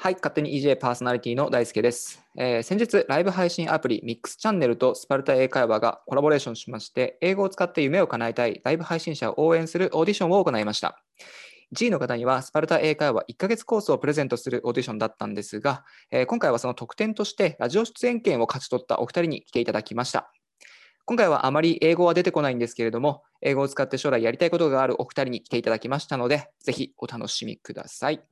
はい、勝手に EJ パーソナリティの大輔です、えー先日、ライブ配信アプリミックスチャンネルとスパルタ英会話がコラボレーションしまして、英語を使って夢を叶えたいライブ配信者を応援するオーディションを行いました。1位の方にはスパルタ英会話1ヶ月コースをプレゼントするオーディションだったんですが、えー今回はその特典としてラジオ出演権を勝ち取ったお二人に来ていただきました。今回はあまり英語は出てこないんですけれども、英語を使って将来やりたいことがあるお二人に来ていただきましたので、ぜひお楽しみください。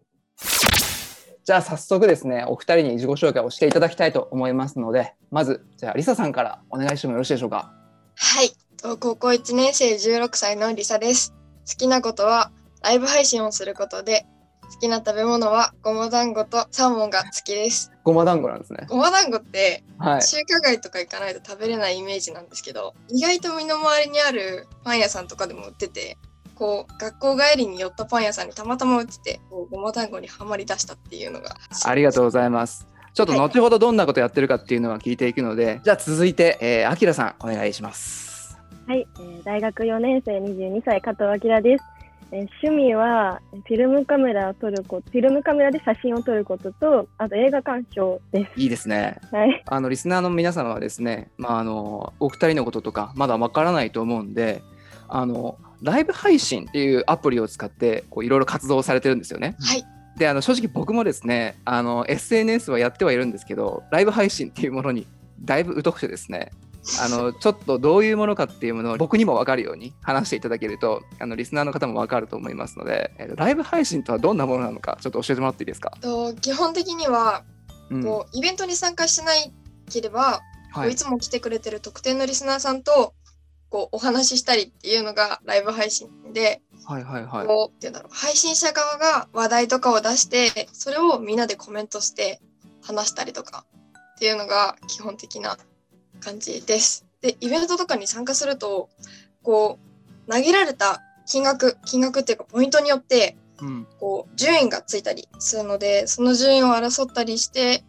じゃあ早速ですね、お二人に自己紹介をしていただきたいと思いますので、まず、じゃあリサさんからお願いしてもよろしいでしょうか？はい、と高校1年生16歳のりさです。好きなことはライブ配信をすることで、好きな食べ物はごま団子とサーモンが好きです。ごま団子なんですね。ごま団子ってはい。中華街とか行かないと食べれないイメージなんですけど、意外と身の回りにあるパン屋さんとかでも売ってて、こう学校帰りに寄ったパン屋さんにたまたま売ってて、こうごま団子にはまり出したっていうのが。ありがとうございます。ちょっとはい後ほどどんなことやってるかっていうのは聞いていくので、じゃあ続いて、えきらさんお願いします。はい、えー大学4年生22歳加藤明です、えー趣味はフィルムカメラを撮ること、フィルムカメラで写真を撮ることと、あと映画鑑賞でいいですね。す。はい、あのリスナーの皆様はですね、まあ、あのお二人のこととかまだわからないと思うんであのライブ配信っていうアプリを使ってこういろいろ活動されてるんですよね。はい、であの正直僕もですねあの SNS はやってはいるんですけどライブ配信っていうものにだいぶ疎くてですねあの ちょっとどういうものかっていうものを僕にも分かるように話していただけるとあのリスナーの方も分かると思いますので、えーライブ配信とはどんなものなのかちょっと教えてもらっていいですか、と基本的にはうん。こうイベントに参加しなければ、こはい。ういつも来てくれてる特典のリスナーさんとこうお話ししたりっていうのがライブ配信で、はいはいはいこうっていうんだろう配信者側が話題とかを出してそれをみんなでコメントして話したりとかっていうのが基本的な感じです。でイベントとかに参加するとこう投げられた金額金額っていうかポイントによってうんこう順位がついたりするのでその順位を争ったりして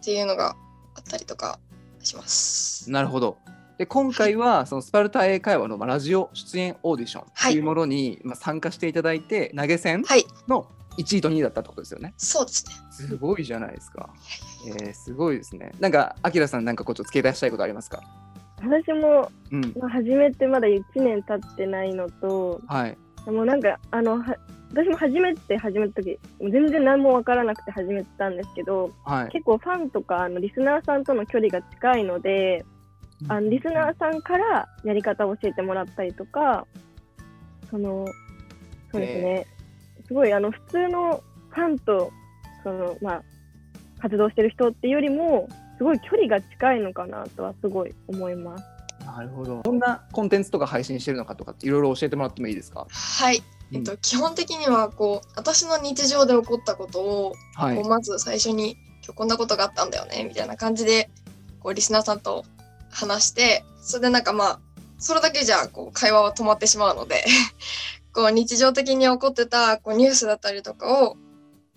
っていうのがあったりとかします。なるほど。で今回はそのスパルタ英会話のまあラジオ出演オーディションっていうものにまあ参加していただいて投げ銭はい、の1位と2位だったってことですよね。そうですね。すごいじゃないですか。えー、すごいですね。なんか、あきらさんなんかこうちょっと付け出したいことありますか？私も、うん。まあ、始めてまだ1年経ってないのと、はい。もうなんか、あの、は私も初めて始めた時もう全然何もわからなくて始めたんですけど、はい。結構ファンとかあのリスナーさんとの距離が近いので、あのリスナーさんからやり方を教えてもらったりとか、その、そうですね、すごいあの普通のファンと、その、まあ、活動してる人っていうよりも、すごい距離が近いのかなとはすごい思います。なるほど。どんなコンテンツとか配信してるのかとかっていろいろ教えてもらってもいいですか？はい。えっと、基本的にはこう私の日常で起こったことを、はいこう。まず最初に今日こんなことがあったんだよねみたいな感じでこうリスナーさんと話してそれでなんかまあそれだけじゃこう会話は止まってしまうので こう日常的に起こってたこうニュースだったりとかを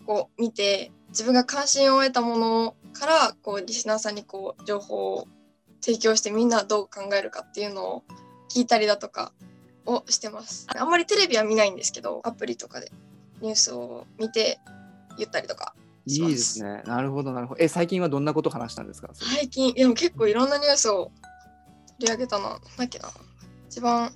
こう見て自分が関心を得たものからこうリスナーさんにこう情報を提供してみんなどう考えるかっていうのを聞いたりだとかをしてます。あんまりテレビは見ないんですけどアプリとかでニュースを見て言ったりとかいいですね。なるほど、なるほど。え、最近はどんなこと話したんですか？最近でも結構いろんなニュースを取り上げたなだっけな一番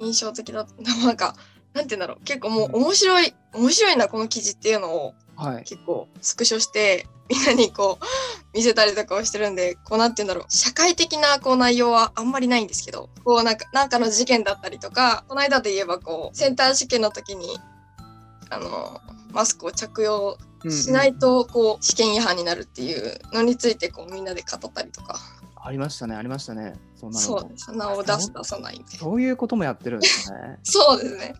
印象的だった。なんかなんて言うんだろう。結構もう面白い面白いなこの記事っていうのをはい。結構スクショしてみんなにこう見せたりとかをしてるんでこうなんて言うんだろう。社会的なこう内容はあんまりないんですけどこうなんかなんかの事件だったりとかこの間で言えばこうセンター試験の時にあのマスクを着用しないとこう試験違反になるっていうのについてこうみんなで語ったりとかありましたね、ありましたね。そんなのそうです名を出す出さないみたいなそういうこともやってるんですね。そうですね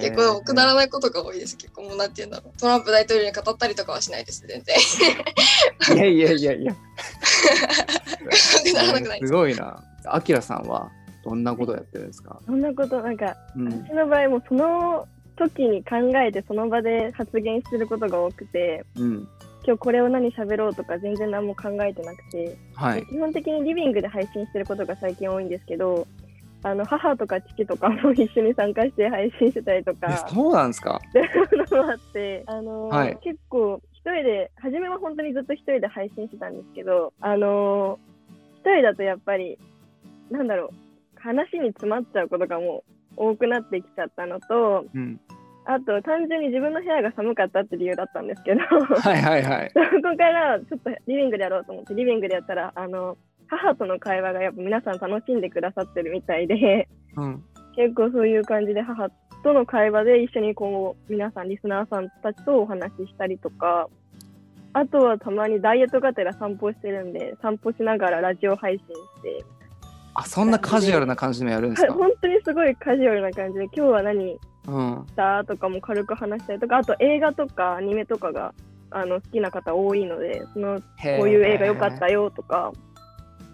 結構くだらない。ことが多いです結構もうなんて言うんだろうトランプ大統領に語ったりとかはしないです全然 いやいやいやいや。くだらなくないですすごいな。あきらさんはどんなことやってるんですか？そんなこと、なんか、うん。私の場合もその時に考えてその場で発言することが多くて、うん。今日これを何喋ろうとか全然何も考えてなくて、はい。基本的にリビングで配信してることが最近多いんですけど、あの母とか父とかも一緒に参加して配信してたりとえか、そうなんですか？そういうのもあって、あのはい結構一人で、初めは本当にずっと一人で配信してたんですけど、あのー一人だとやっぱり、なんだろう、話に詰まっちゃうことがもう多くなってきちゃったのと、うん。あと単純に自分の部屋が寒かったって理由だったんですけど、はいはいはい。そこからちょっとリビングでやろうと思って、リビングでやったら、あの、母との会話がやっぱ皆さん楽しんでくださってるみたいで、うん。結構そういう感じで母との会話で一緒にこう皆さんリスナーさんたちとお話ししたりとかあとはたまにダイエットがてら散歩してるんで散歩しながらラジオ配信してあ、そんなカジュアルな感じでもやるんですか？本当にすごいカジュアルな感じで今日は何うん。したとかも軽く話したりとかあと映画とかアニメとかがあの好きな方多いのでそのこういう映画良かったよとか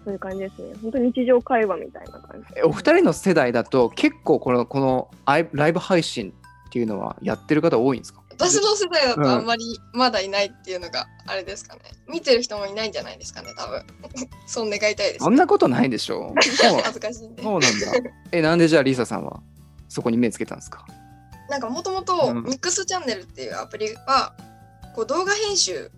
そういう感じですね本当に日常会話みたいな感じえお二人の世代だと結構このこのライブ配信っていうのはやってる方多いんですか？私の世代だうんとあんまりまだいないっていうのがあれですかね。見てる人もいないんじゃないですかね、多分。そう願いたいですそ。んなことないでしょ そう恥ずかしいんで。そうなんだ。え、なんでじゃあリサさんはそこに目つけたんですか？なんかもともとうんミックスチャンネルっていうアプリは、こう動画編集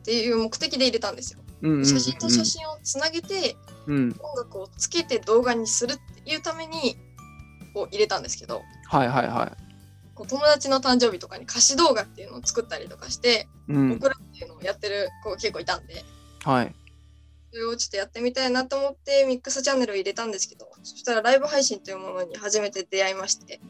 っていう目的で入れたんですよ。うんうんうんうん写真と写真をつなげてうん。音楽をつけて動画にするっていうためにこう入れたんですけど、はいはいはこう友達の誕生日とかに歌詞動画っていうのを作ったりとかしてい。うん。送るっていうのをやってる子が結構いたんで、はい。それをちょっとやってみたいなと思ってミックスチャンネルを入れたんですけど、そしたらライブ配信というものに初めて出会いまして、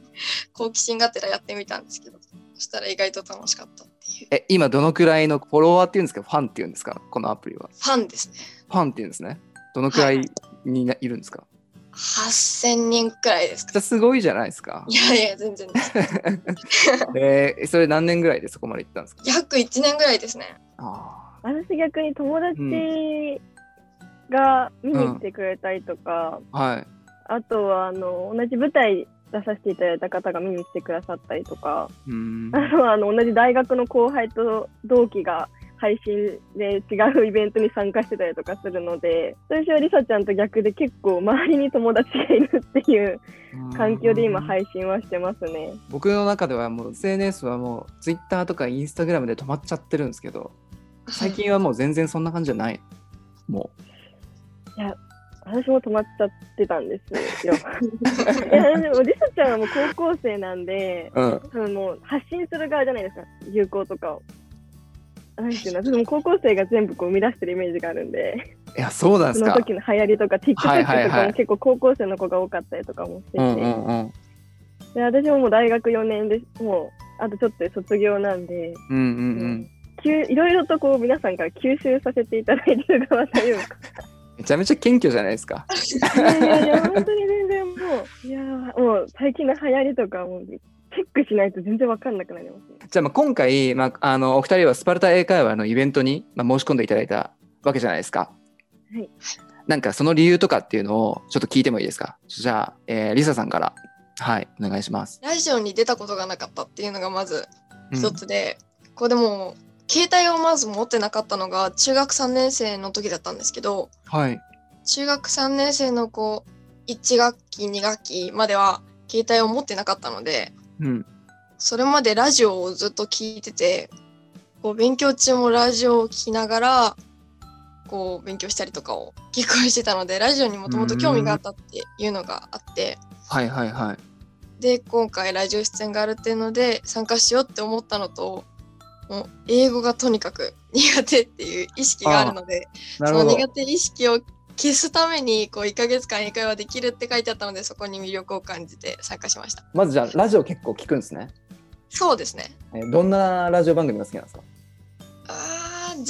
好奇心がてらやってみたんですけど、そしたら意外と楽しかったっていう。え、今どのくらいのフォロワーっていうんですか？ファンっていうんですか？このアプリは。ファンですね。ファンっていうんですね。どのくらいにないるんですか？8000人くらいですか。じゃあすごいじゃないですかい。やいや、全然です。えーそれ何年ぐらいでそこまで行ったんですか？約1年ぐらいですね。あ私逆に友達が見に来てくれたりとか、あ。はい。あとはあの同じ舞台出させていただいた方が見に来てくださったりとか、うーん。あとはあの同じ大学の後輩と同期が配信で違うイベントに参加してたりとかするので私はりさちゃんと逆で結構周りに友達がいるっていう環境で今配信はしてますね。僕の中ではもう SNS はもう Twitter とか Instagram で止まっちゃってるんですけど最近はもう全然そんな感じじゃないも私も止まっちゃってたんですよ。いやでもりさちゃんはもう高校生なんでううん。多分もう発信する側じゃないですか。流行とか。を。なんていうの私も高校生が全部こう生み出してるイメージがあるんで。いやそうなんですか。その時の流行りとか TikTok とかも結構高校生の子が多かったりとかもしてて、うんうんうん。で私ももう大学4年でもうあとちょっとで卒業なんで。うんうんうん。きゅいろいろとこう皆さんから吸収させていただいてる側というかめちゃめちゃ謙虚じゃないですかいやいやいや本当に全然もういやーもう最近の流行りとかもうチェックしないと全然わかんなくなりますね。じゃあまあ今回、まあ、あのお二人はスパルタ英会話のイベントに、まあ、申し込んでいただいたわけじゃないですか。はい。なんかその理由とかっていうのをちょっと聞いてもいいですか？じゃあ、えー、リサさんからはいお願いします。ラジオに出たことがなかったっていうのがまずうん一つで、これでも携帯をまず持ってなかったのが中学3年生の時だったんですけどはい。中学3年生の子1学期2学期までは携帯を持ってなかったのでうん。それまでラジオをずっと聞いててこう勉強中もラジオを聞きながらこう勉強したりとかを結構してたのでラジオにもともと興味があったっていうのがあってはいはいはい。で今回ラジオ出演があるっていうので参加しようって思ったのともう英語がとにかく苦手っていう意識があるので。その苦手意識を消すためにこう1ヶ月間英会話できるって書いてあったのでそこに魅力を感じて参加しましたまずじゃあラジオ結構聞くんですね。そうですねえーどんなラジオ番組が好きなんですか？あー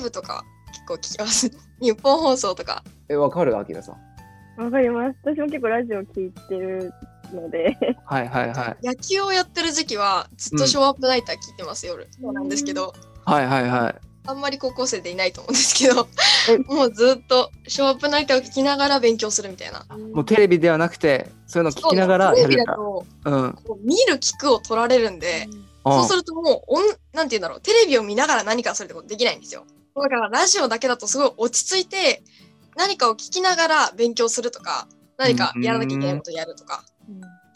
JWAVE とか結構聞きます 日本放送とかえ、わかるアキラさん。わかります。私も結構ラジオ聞いてるので、はいはいはい。野球をやってる時期はずっとショーアップナイター聞いてます、夜。そうなんですけど。はいはいはい。あんまり高校生でいないと思うんですけど。え。もうずっとショーアップナイターを聞きながら勉強するみたいな。もうテレビではなくて、そういうの聞きながらテレビだ。だとうん。こう見る聞くを取られるんで、そうするともうオンなんて言うんだろうテレビを見ながら何かするってことできないんですよ。だからラジオだけだとすごい落ち着いて何かを聞きながら勉強するとか何かやらなきゃいけないことやるとか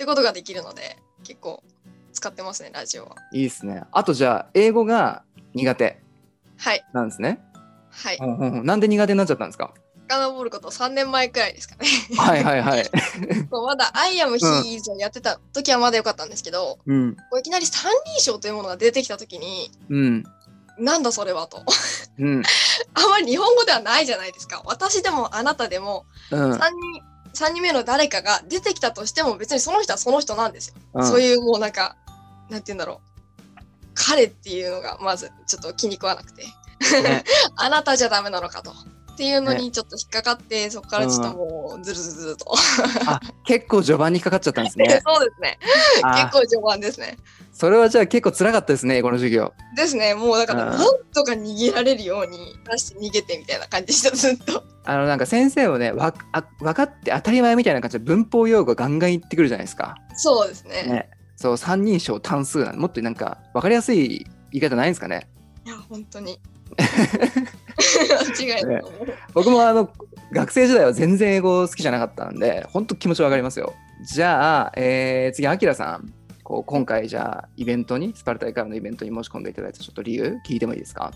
ってことができるので結構使ってますねラジオは。いいですね。あとじゃあ、英語が苦手。はい。なんですね。はい。うんうんうんなんで苦手になっちゃったんですか？遡ること3年前くらいですかね。はいはいはい。まだ「アイアムヒーズをやってた時はまだ良かったんですけど、うん。こういきなり三人称というものが出てきた時に、うん。なんだそれはと。うん。あんまり日本語ではないじゃないですか。私でもあなたでもうん。3人、三人目の誰かが出てきたとしても別にその人はその人なんですよ。うんそういうもうなんか、なんて言うんだろう。彼っていうのがまずちょっと気に食わなくて。ね あなたじゃダメなのかと。っていうのにちょっと引っかかって、そこからちょっともうずるずるずると。あ結構序盤にかかっちゃったんですね。そうですね。あ結構序盤ですね。それはじゃあ結構辛かったですね、英語の授業。ですね。もうだから、うんなんとか逃げられるように出して逃げてみたいな感じでした、ずっと。あのなんか先生もねわあ分かって当たり前みたいな感じで文法用語ガンガン言ってくるじゃないですか。そうですね。ね、そう三人称単数なんもっとなんか分かりやすい言い方ないんですかね。いや、本当に。間違いない。僕もあの学生時代は全然英語好きじゃなかったんで本当気持ちわかりますよ。じゃあ、えー次アキラさんこう今回じゃあイベントにスパルタイカーのイベントに申し込んでいただいたちょっと理由聞いてもいいですか？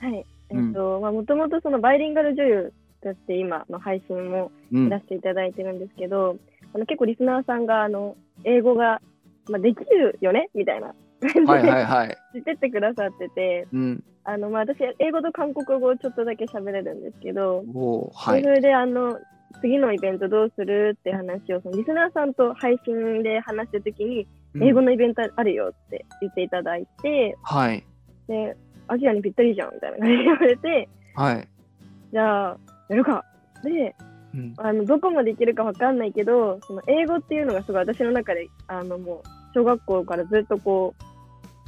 はい。えっと、まあ、もともとそのバイリンガル女優として今の配信もうん出していただいてるんですけど、あの結構リスナーさんがあの英語が、まあ、できるよね？みたいな感じはいではいはい。知ってってくださってて、うん。あのまあ、私、英語と韓国語をちょっとだけ喋れるんですけど、はい。それであの次のイベントどうするって話をそのリスナーさんと配信で話したときに、英語のイベントあるよって言っていただいて、はい。で、アジアにぴったりじゃんみたいな感じで言われて、はい。じゃあ、やるか。で、うん。あのどこまでいけるかわかんないけど、その英語っていうのがすごい私の中で、あのもう小学校からずっとこう、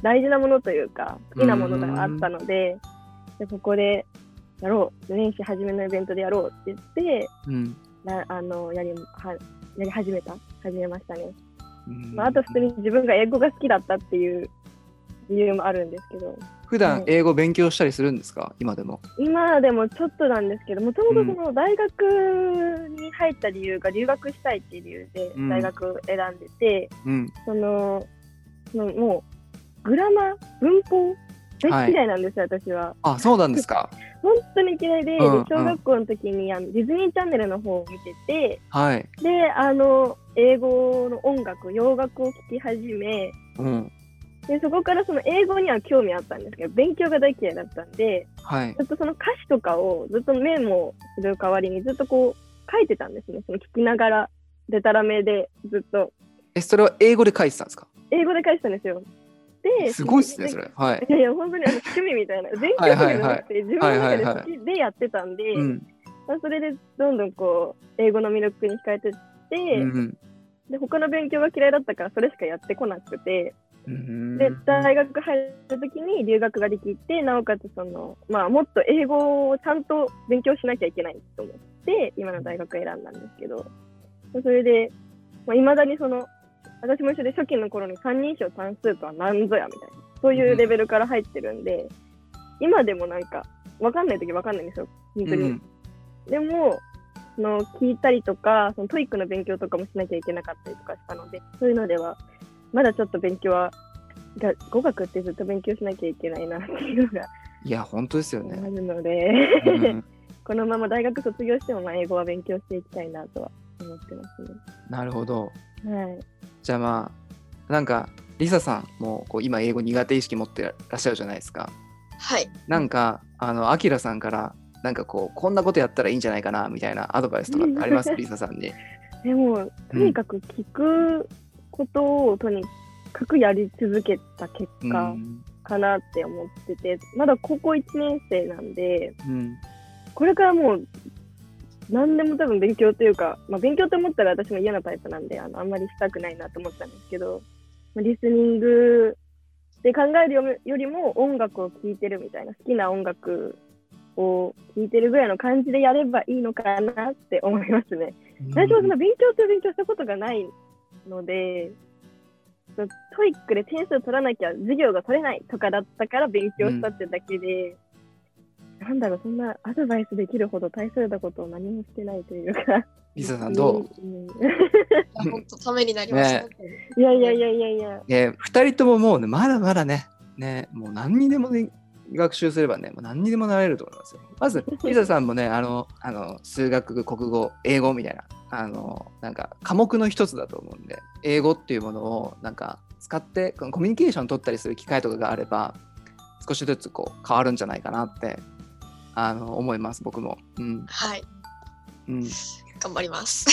大事なものというか、好きなものがあったので、でここでやろう、年始初めのイベントでやろうって言って、うん。なあのやりはやり始めた、始めましたね。うん。まあ、あと普通に自分が英語が好きだったっていう理由もあるんですけど、普段英語勉強したりするんですか？今でも。今でもちょっとなんですけど、もともとその大学に入った理由が留学したいっていう理由でうん。大学選んでて、うん。そのそのもうグラマー、文法大嫌いなんですよ、私は。あ、そうなんですか？本当に嫌いで、でうんうん小学校の時にあのディズニーチャンネルの方を見てて、はい。で、あの、英語の音楽、洋楽を聴き始め、うん。でそこからその英語には興味あったんですけど、勉強が大嫌いだったんで、はい。ずっとその歌詞とかをずっとメモする代わりにずっとこう書いてたんですね。その聞きながら、でたらめでずっとえ、それは英語で書いてたんですか？英語で書いてたんですよ。で、すごいっすね、それ。はい。いやいや、本当にあの趣味みたいな、勉強とかじゃなくて、自分の中で好きでやってたんで、うん。まあそれでどんどんこう、英語の魅力に惹かれてって、うん。で、他の勉強が嫌いだったから、それしかやってこなくて、うんで、大学入った時に留学ができて、なおかつその、まあ、もっと英語をちゃんと勉強しなきゃいけないと思って、今の大学選んだんですけど、それで、まあ、未だにその、私も一緒で初期の頃に三人称単数とは何ぞやみたいな、そういうレベルから入ってるんで、今でもなんか、わかんない時わかんないんですよ、本当に。うんでも、その聞いたりとか、その TOEIC の勉強とかもしなきゃいけなかったりとかしたので、そういうのでは、まだちょっと勉強は、が語学ってずっと勉強しなきゃいけないなっていうのがいや、本当ですよあね。るので、うん このまま大学卒業してもまあ英語は勉強していきたいなとは思ってますね。なるほど。はい。じゃあまあ、なんか、リサさんもこう今英語苦手意識持ってらっしゃるじゃないですか。はい。なんか、あの、アキラさんから、なんかこう、こんなことやったらいいんじゃないかな、みたいなアドバイスとかあります？リサさんに。でも、とにかく聞くことをとにかくやり続けた結う果ん。かなって思ってて、まだ高校1年生なんで、うん。これからもう、何でも多分勉強というか、まあ、勉強と思ったら私も嫌なタイプなんで、あのあんまりしたくないなと思ったんですけど、まあリスニングで考えるよりも音楽を聴いてるみたいな、好きな音楽を聴いてるぐらいの感じでやればいいのかなって思いますね。私もその勉強と勉強したことがないので、その TOEIC で点数取らなきゃ授業が取れないとかだったから勉強したってだけで、なんだろう、そんなアドバイスできるほど大それたことを何もしてないというか。リサさんどう？うん 本当ためになりました。ねいやいやいやいやいや。えー、2人とももうね、まだまだね、ね、もう何にでもで学習すればね、もう何にでもなれると思いますよ。まず、リサさんもね、あの、あの数学、国語、英語みたいな、あの、なんか科目の一つだと思うんで、英語っていうものをなんか使って、コミュニケーション取ったりする機会とかがあれば、少しずつこう変わるんじゃないかなって、あの、思います、僕も。うん。はい。うん。頑張ります。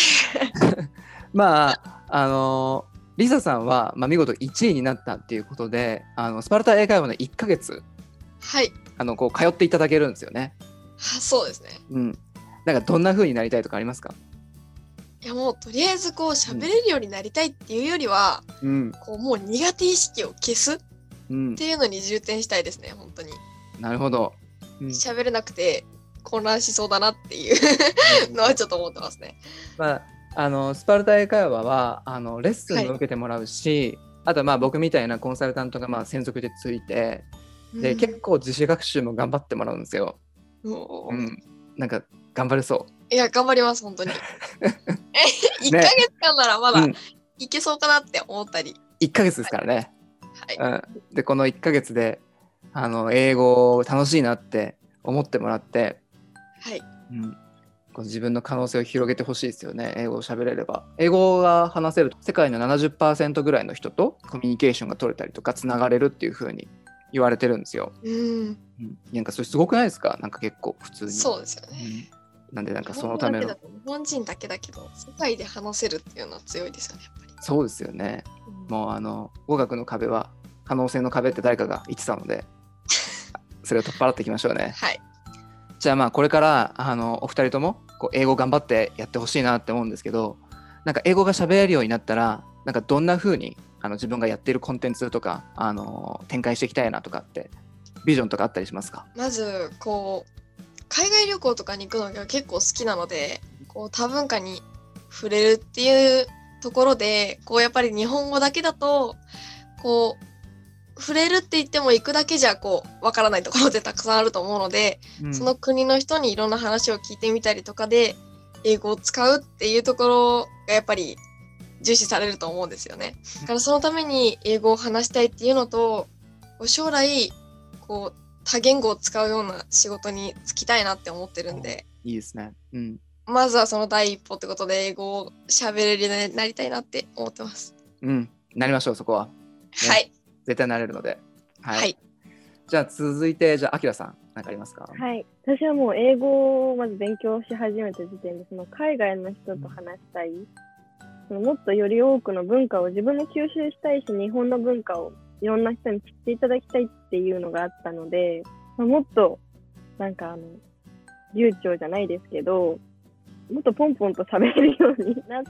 まあ、あの、リサさんは、まあ、見事1位になったっていうことで、あのスパルタ英会話の1ヶ月、はい。あのこう通っていただけるんですよね。はそうですね。うん。なんかどんな風になりたいとかありますか？いやもうとりあえずこう喋れるようになりたいっていうよりは、うん。こうもう苦手意識を消すっうんて。いうのに重点したいですね、本当に。なるほど。うん喋れなくて混乱しそうだなっていうのはちょっと思ってますね。まあ、あのスパルタ英会話はあのレッスンを受けてもらうし、あとはまあ僕みたいなコンサルタントがまあ専属でついてで、うん結構自主学習も頑張ってもらうんですよ。もううん、なんか頑張れそいや、頑張ります、本当に。え、1ヶ月間ならまう。だうん、いけそうかなって思ったり。1ヶ月ですからね。はい。うん、でこの1ヶ月であの英語を楽しいなって思ってもらって、はい。うん、こう自分の可能性を広げてほしいですよね。英語を喋れれば。英語が話せると世界の70%ぐらいの人とコミュニケーションが取れたりとかつながれるっていう風に言われてるんですよ、うん。うん、なんかそれすごくないですか？なんか結構普通に。そうですよね。うん。なんでなんかそのための。日本人だけだけど、世界で話せるっていうのは強いですよね、やっぱり。そうですよね。うん。もうあの語学の壁は可能性の壁って誰かが言ってたのでそれを取っ払っていきましょうねはい。じゃあまあこれからあのお二人ともこう英語頑張ってやってほしいなって思うんですけどなんか英語が喋れるようになったらなんかどんな風にあの自分がやっているコンテンツとかあの展開していきたいなとかってビジョンとかあったりしますか？まず、こう、海外旅行とかに行くのが結構好きなので、こう、多文化に触れるっていうところで、こう、やっぱり日本語だけだと、こう、触れるって言っても行くだけじゃ、こう、わからないところってたくさんあると思うので、うんその国の人にいろんな話を聞いてみたりとかで英語を使うっていうところがやっぱり重視されると思うんですよね。だからそのために英語を話したいっていうのと将来こう多言語を使うような仕事に就きたいなって思ってるんでいいですね。うん。まずはその第一歩ってことで英語を喋れるようになりたいなって思ってます。うん。なりましょう、そこは。はい。絶対なれるので。はい。はい。じゃあ続いて、じゃあ、あきらさん、何かありますか？はい。私はもう英語をまず勉強し始めた時点で、その海外の人と話したい。そのもっとより多くの文化を自分も吸収したいし、日本の文化をいろんな人に知っていただきたいっていうのがあったので、まあ、もっと、なんかあの、流暢じゃないですけど、もっとポンポンと喋れるようになっ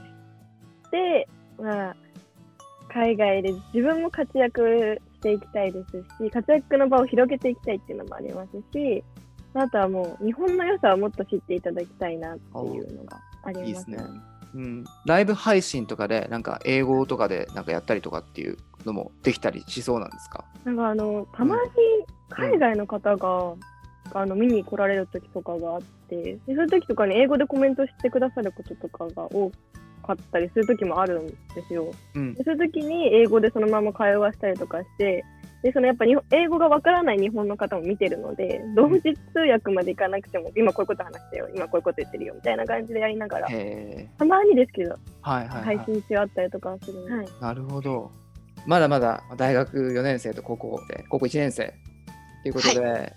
て、まあ、海外で自分も活躍していきたいですし、活躍の場を広げていきたいっていうのもありますし、あとはもう日本の良さをもっと知っていただきたいなっていうのがあります。いいですね。うん、ライブ配信とかでなんか英語とかでなんかやったりとかっていうのもできたりしそうなんですか？なんかあの、たまに海外の方が、あの見に来られる時とかがあって、でそういう時とかに英語でコメントしてくださることとかが多かったりする時もあるんですよ。うん。でそういう時に英語でそのまま会話したりとかして、でそのやっぱ日本英語がわからない日本の方も見てるので、同時通訳までいかなくても、今こういうこと話したよ、今こういうこと言ってるよみたいな感じでやりながら、たまにですけど、はいはい、はい。配信中あったりとかはするので、はい、なるほど。まだまだ大学4年生と高校で高校1年生ということで、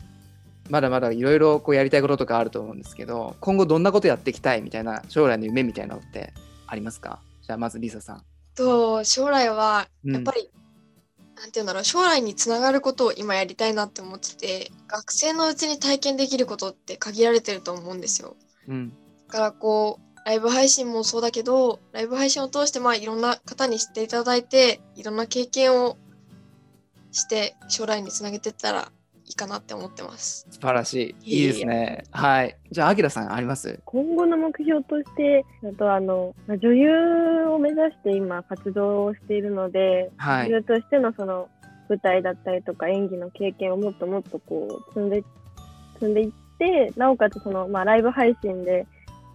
まだまだいろいろこうやりたいこととかあると思うんですけど今後どんなことやっていきたいみたいな将来の夢みたいなのってありますか？じゃあまずリサさん。と将来はうん。やっぱり、なんて言うんだろう将来につながることを今やりたいなって思ってて学生のうちに体験できることって限られてると思うんですよ。うん。だからこうライブ配信もそうだけどライブ配信を通してまあいろんな方に知っていただいていろんな経験をして将来につなげていったらいいかなって思ってます素晴らしい。いいですね。はい。じゃあ、アキラさんあります？今後の目標として、あとあのまあ女優を目指して今活動をしているので、はい。女優としてのその舞台だったりとか演技の経験をもっともっとこう積んで積んでいって、なおかつその、まあ、ライブ配信で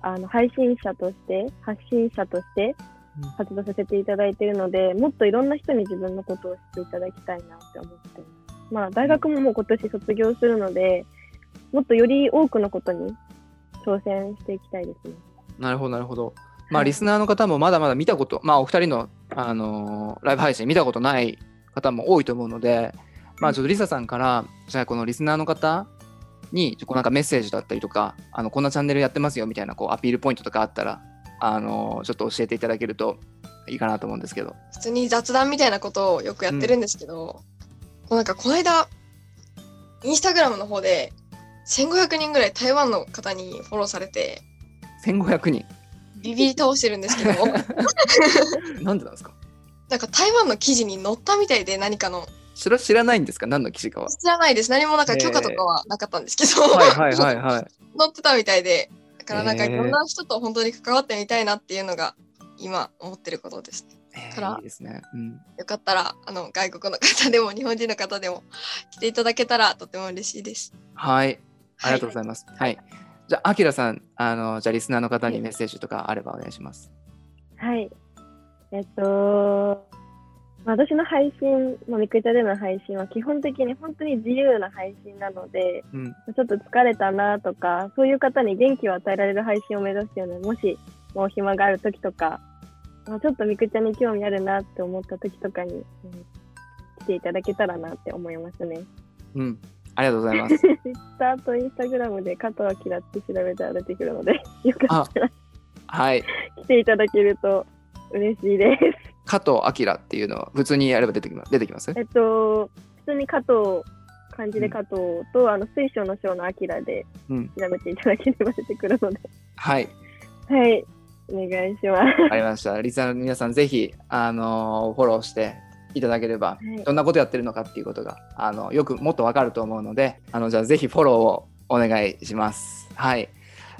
あの配信者として発信者としてうん活動させていただいているので、もっといろんな人に自分のことを知っていただきたいなって思ってます。まあ、大学ももう今年卒業するので、もっとより多くのことに挑戦していきたいですね。なるほど、なるほど。まあ、はいリスナーの方もまだまだ見たこと、まあ、お二人の、あのーライブ配信見たことない方も多いと思うので、まあ、ちょっとリサさんから、じゃあ、このリスナーの方に、こうなんかメッセージだったりとか、あのこんなチャンネルやってますよみたいなこうアピールポイントとかあったら、あのーちょっと教えていただけるといいかなと思うんですけど。普通に雑談みたいなことをよくやってるんですけど、こうなんかこの間、インスタグラムの方で1500人ぐらい台湾の方にフォローされて、1500人。ビビり倒してるんですけど、なんでなんですか？なんか台湾の記事に載ったみたいで何かの、知ら知らないんですか？何の記事かは？知らないです。何もなんか許可とかはなかったんですけど、はいはいはいはい。載ってたみたいで、だからなんかいろんな人と本当に関わってみたいなっていうのが今思ってることですね。えーからいいですね。うん。よかったらあの外国の方でも日本人の方でも来ていただけたらとても嬉しいです。はい。ありがとうごいざいます。はい。じゃあ、アキラさん、あの、じゃあ、リスナーの方にメッセージとかあればお願いします。はい。えっと、まあ私の配信、まあ、ミクチャでの配信は基本的に本当に自由な配信なので、うん。ちょっと疲れたなとか、そういう方に元気を与えられる配信を目指すような、もし、もう暇がある時とか、まあ、ちょっとミクチャに興味あるなって思った時とかに、うん来ていただけたらなって思いますね。うん。ありがとうございます。Twitter と Instagram で加藤明って調べたら出てくるので、よかったらはい。来ていただけると嬉しいです。加藤明っていうのは普通にやれば出てきます。出てきます？えっと、普通に加藤、漢字で加藤と、あの水晶の章の明でうん。調べていただければ出てくるので、はい。はい、お願いします。わかりました。リスナーの皆さん、ぜひ、あの、フォローしていただければ、はいどんなことやってるのかっていうことが、あの、よくもっとわかると思うので、あの、じゃあ、ぜひフォローをお願いします。はい。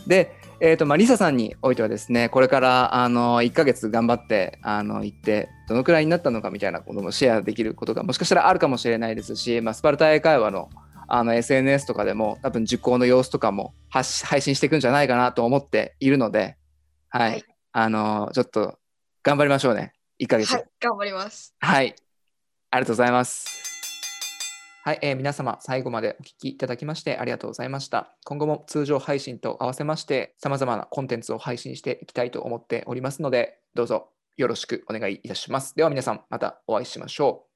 で、えっ、と、まあ、リサさんにおいてはですね、これから、あの、1ヶ月頑張って、あの、行って、どのくらいになったのかみたいなこともシェアできることが、もしかしたらあるかもしれないですし、まあ、スパルタ英会話の、あの SNS とかでも多分受講の様子とかも配信していくんじゃないかなと思っているので、はい、はいあのちょっと頑張りましょうね。1ヶ月。はい、頑張ります。はい。ありがとうございます。はい、えー皆様、最後までお聞きいただきましてありがとうございました。今後も通常配信と合わせまして、様々なコンテンツを配信していきたいと思っておりますので、どうぞよろしくお願いいたします。では皆さん、またお会いしましょう。